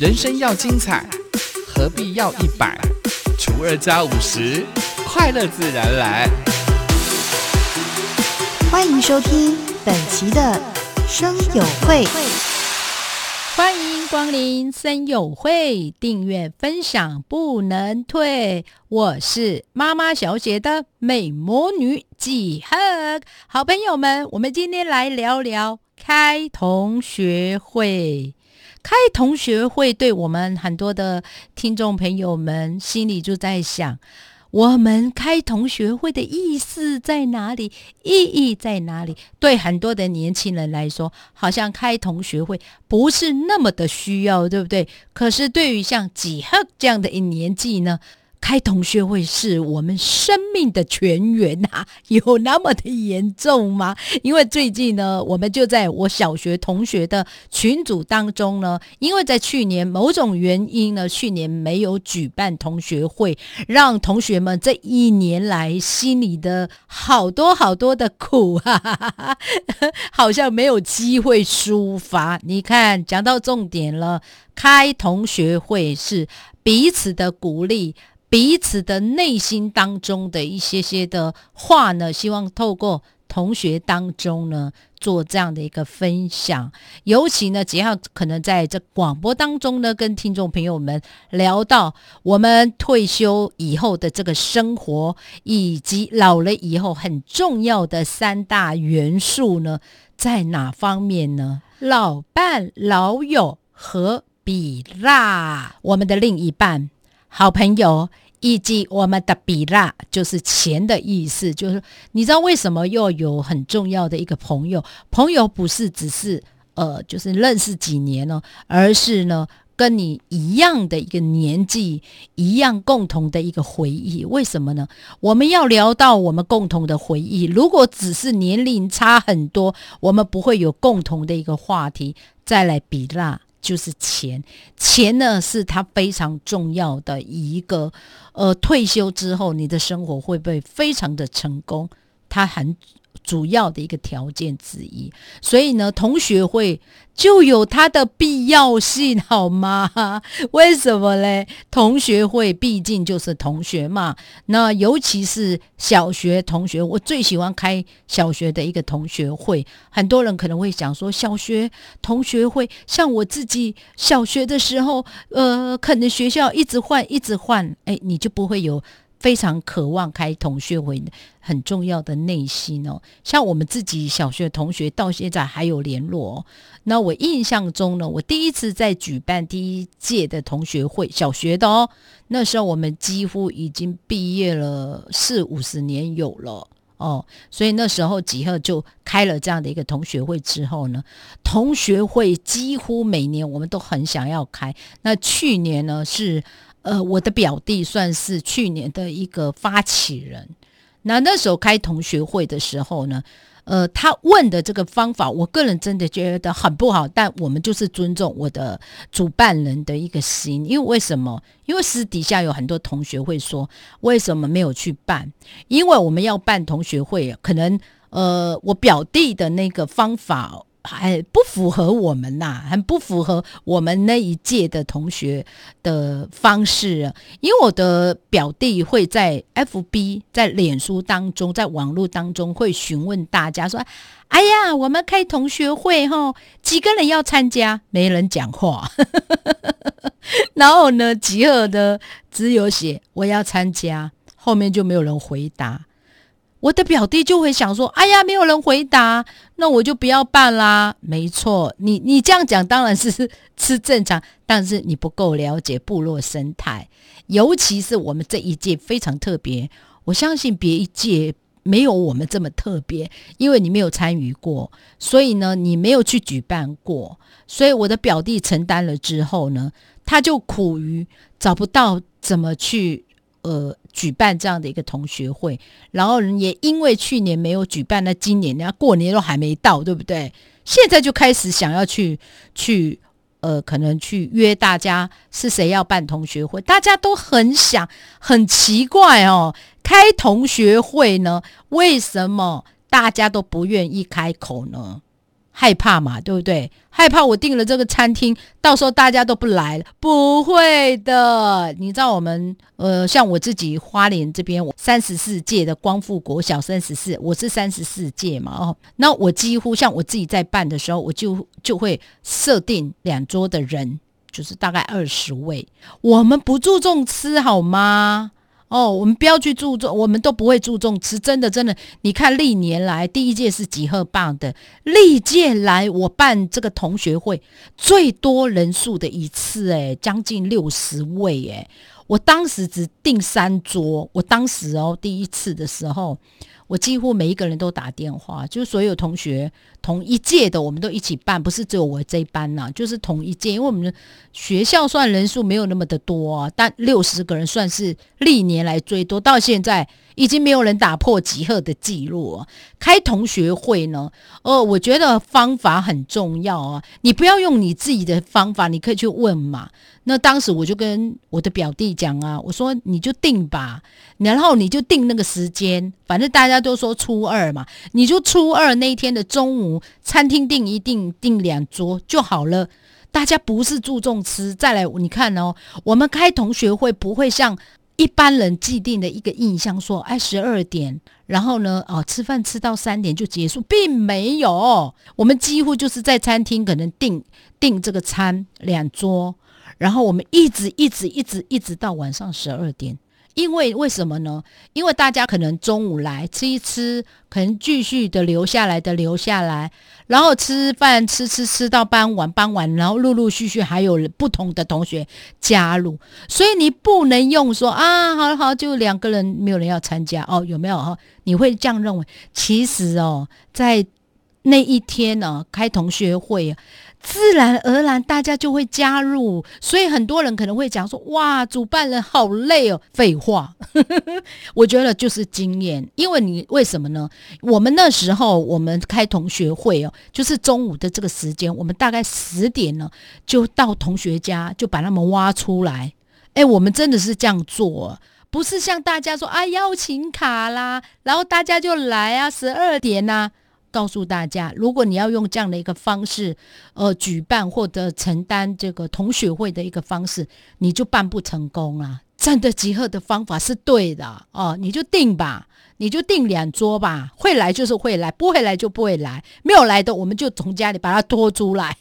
人生要精彩，何必要一百除二加五十？快乐自然来。欢迎收听本期的生友会，欢迎光临生友会，订阅分享不能退。我是妈妈小姐的美魔女几何，好朋友们，我们今天来聊聊开同学会。开同学会，对我们很多的听众朋友们心里就在想。我们开同学会的意思在哪里？意义在哪里？对很多的年轻人来说，好像开同学会不是那么的需要，对不对？可是对于像几何这样的一年纪呢？开同学会是我们生命的泉源呐，有那么的严重吗？因为最近呢，我们就在我小学同学的群组当中呢，因为在去年某种原因呢，去年没有举办同学会，让同学们这一年来心里的好多好多的苦啊，好像没有机会抒发。你看，讲到重点了，开同学会是彼此的鼓励。彼此的内心当中的一些些的话呢，希望透过同学当中呢做这样的一个分享。尤其呢，杰浩可能在这广播当中呢，跟听众朋友们聊到我们退休以后的这个生活，以及老了以后很重要的三大元素呢，在哪方面呢？老伴、老友和比拉，我们的另一半。好朋友以及我们的比拉，就是钱的意思。就是你知道为什么又有很重要的一个朋友？朋友不是只是呃，就是认识几年呢，而是呢跟你一样的一个年纪，一样共同的一个回忆。为什么呢？我们要聊到我们共同的回忆。如果只是年龄差很多，我们不会有共同的一个话题再来比拉。就是钱，钱呢是他非常重要的一个，呃，退休之后你的生活会不会非常的成功？他很。主要的一个条件之一，所以呢，同学会就有它的必要性，好吗？为什么嘞？同学会毕竟就是同学嘛，那尤其是小学同学，我最喜欢开小学的一个同学会。很多人可能会想说，小学同学会，像我自己小学的时候，呃，可能学校一直换，一直换，哎，你就不会有。非常渴望开同学会，很重要的内心哦。像我们自己小学同学到现在还有联络。那我印象中呢，我第一次在举办第一届的同学会，小学的哦。那时候我们几乎已经毕业了四五十年有了哦。所以那时候几何就开了这样的一个同学会之后呢，同学会几乎每年我们都很想要开。那去年呢是。呃，我的表弟算是去年的一个发起人。那那时候开同学会的时候呢，呃，他问的这个方法，我个人真的觉得很不好。但我们就是尊重我的主办人的一个心，因为为什么？因为私底下有很多同学会说，为什么没有去办？因为我们要办同学会，可能呃，我表弟的那个方法。还不符合我们呐，很不符合我们那一届的同学的方式。因为我的表弟会在 FB、在脸书当中、在网络当中会询问大家说：“哎呀，我们开同学会哈，几个人要参加？”没人讲话。然后呢，集合的只有写“我要参加”，后面就没有人回答。我的表弟就会想说：“哎呀，没有人回答，那我就不要办啦。”没错，你你这样讲当然是 是正常，但是你不够了解部落生态，尤其是我们这一届非常特别。我相信别一届没有我们这么特别，因为你没有参与过，所以呢，你没有去举办过。所以我的表弟承担了之后呢，他就苦于找不到怎么去。呃，举办这样的一个同学会，然后也因为去年没有举办，那今年人家过年都还没到，对不对？现在就开始想要去去，呃，可能去约大家是谁要办同学会，大家都很想，很奇怪哦，开同学会呢，为什么大家都不愿意开口呢？害怕嘛，对不对？害怕我订了这个餐厅，到时候大家都不来了。不会的，你知道我们呃，像我自己花莲这边，我三十四届的光复国小三十四，我是三十四届嘛哦。那我几乎像我自己在办的时候，我就就会设定两桌的人，就是大概二十位。我们不注重吃好吗？哦，我们不要去注重，我们都不会注重是，真的真的。你看历年来第一届是几贺棒的，历届来我办这个同学会最多人数的一次，诶，将近六十位，诶，我当时只订三桌，我当时哦第一次的时候。我几乎每一个人都打电话，就是所有同学同一届的，我们都一起办，不是只有我这一班呐，就是同一届，因为我们学校算人数没有那么的多，但六十个人算是历年来最多，到现在已经没有人打破集贺的记录。开同学会呢，哦，我觉得方法很重要啊，你不要用你自己的方法，你可以去问嘛。那当时我就跟我的表弟讲啊，我说你就定吧，然后你就定那个时间，反正大家都说初二嘛，你就初二那一天的中午，餐厅订一定订两桌就好了。大家不是注重吃，再来你看哦，我们开同学会不会像一般人既定的一个印象说，哎，十二点，然后呢，哦，吃饭吃到三点就结束，并没有，我们几乎就是在餐厅可能订订这个餐两桌。然后我们一直一直一直一直到晚上十二点，因为为什么呢？因为大家可能中午来吃一吃，可能继续的留下来的留下来，然后吃饭吃吃吃到傍晚傍晚，然后陆陆续续还有不同的同学加入，所以你不能用说啊，好好就两个人没有人要参加哦，有没有哈？你会这样认为？其实哦，在那一天呢，开同学会。自然而然，大家就会加入，所以很多人可能会讲说：“哇，主办人好累哦。”废话，我觉得就是经验，因为你为什么呢？我们那时候我们开同学会哦，就是中午的这个时间，我们大概十点呢就到同学家，就把他们挖出来。哎，我们真的是这样做，不是像大家说啊邀请卡啦，然后大家就来啊，十二点呐。告诉大家，如果你要用这样的一个方式，呃，举办或者承担这个同学会的一个方式，你就办不成功啊！站得集合的方法是对的哦，你就定吧，你就定两桌吧，会来就是会来，不会来就不会来，没有来的我们就从家里把他拖出来。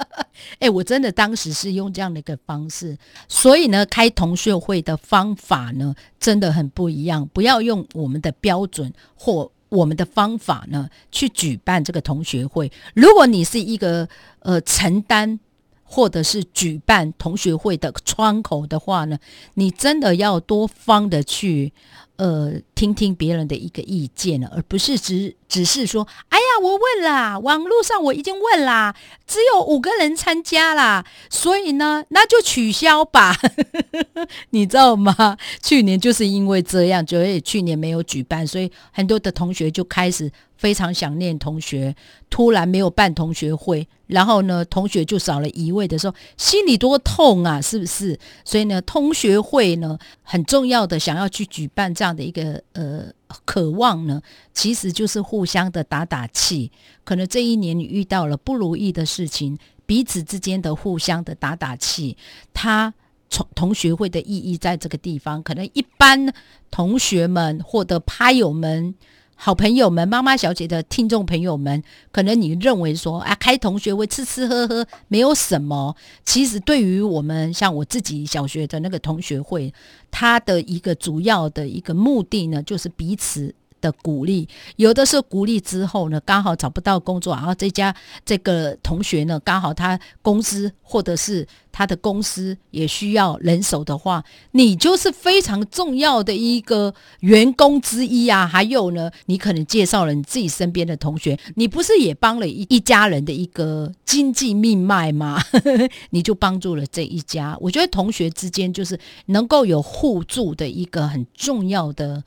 哎，我真的当时是用这样的一个方式，所以呢，开同学会的方法呢，真的很不一样，不要用我们的标准或。我们的方法呢，去举办这个同学会。如果你是一个呃承担或者是举办同学会的窗口的话呢，你真的要多方的去。呃，听听别人的一个意见了，而不是只只是说，哎呀，我问啦，网络上我已经问啦，只有五个人参加啦，所以呢，那就取消吧，你知道吗？去年就是因为这样，所以去年没有举办，所以很多的同学就开始。非常想念同学，突然没有办同学会，然后呢，同学就少了一位的时候，心里多痛啊，是不是？所以呢，同学会呢，很重要的，想要去举办这样这样的一个呃渴望呢，其实就是互相的打打气。可能这一年你遇到了不如意的事情，彼此之间的互相的打打气，他从同学会的意义在这个地方，可能一般同学们或者拍友们。好朋友们，妈妈小姐的听众朋友们，可能你认为说啊，开同学会吃吃喝喝没有什么。其实对于我们像我自己小学的那个同学会，它的一个主要的一个目的呢，就是彼此。的鼓励，有的是鼓励之后呢，刚好找不到工作，然后这家这个同学呢，刚好他公司或者是他的公司也需要人手的话，你就是非常重要的一个员工之一啊。还有呢，你可能介绍了你自己身边的同学，你不是也帮了一一家人的一个经济命脉吗？你就帮助了这一家。我觉得同学之间就是能够有互助的一个很重要的。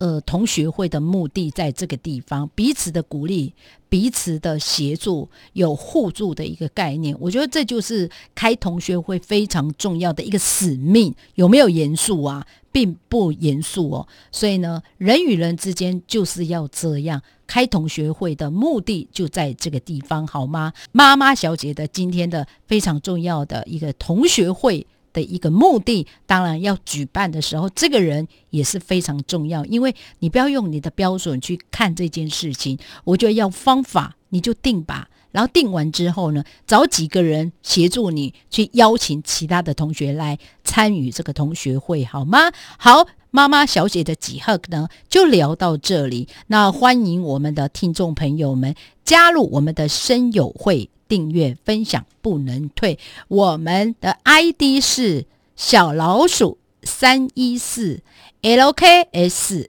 呃，同学会的目的在这个地方，彼此的鼓励，彼此的协助，有互助的一个概念。我觉得这就是开同学会非常重要的一个使命。有没有严肃啊？并不严肃哦。所以呢，人与人之间就是要这样。开同学会的目的就在这个地方，好吗？妈妈小姐的今天的非常重要的一个同学会的一个目的，当然要举办的时候，这个人也是非常重要。因为你不要用你的标准去看这件事情，我觉得要方法，你就定吧。然后定完之后呢，找几个人协助你去邀请其他的同学来参与这个同学会，好吗？好。妈妈小姐的几何呢，就聊到这里。那欢迎我们的听众朋友们加入我们的声友会，订阅分享不能退。我们的 ID 是小老鼠三一四 LKSDJ，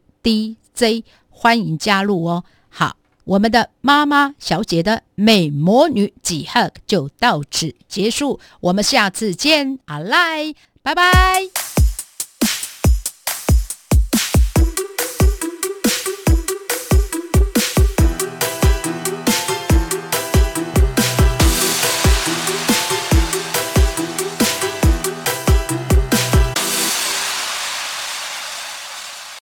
欢迎加入哦。好，我们的妈妈小姐的美魔女几何就到此结束，我们下次见，阿赖，拜拜。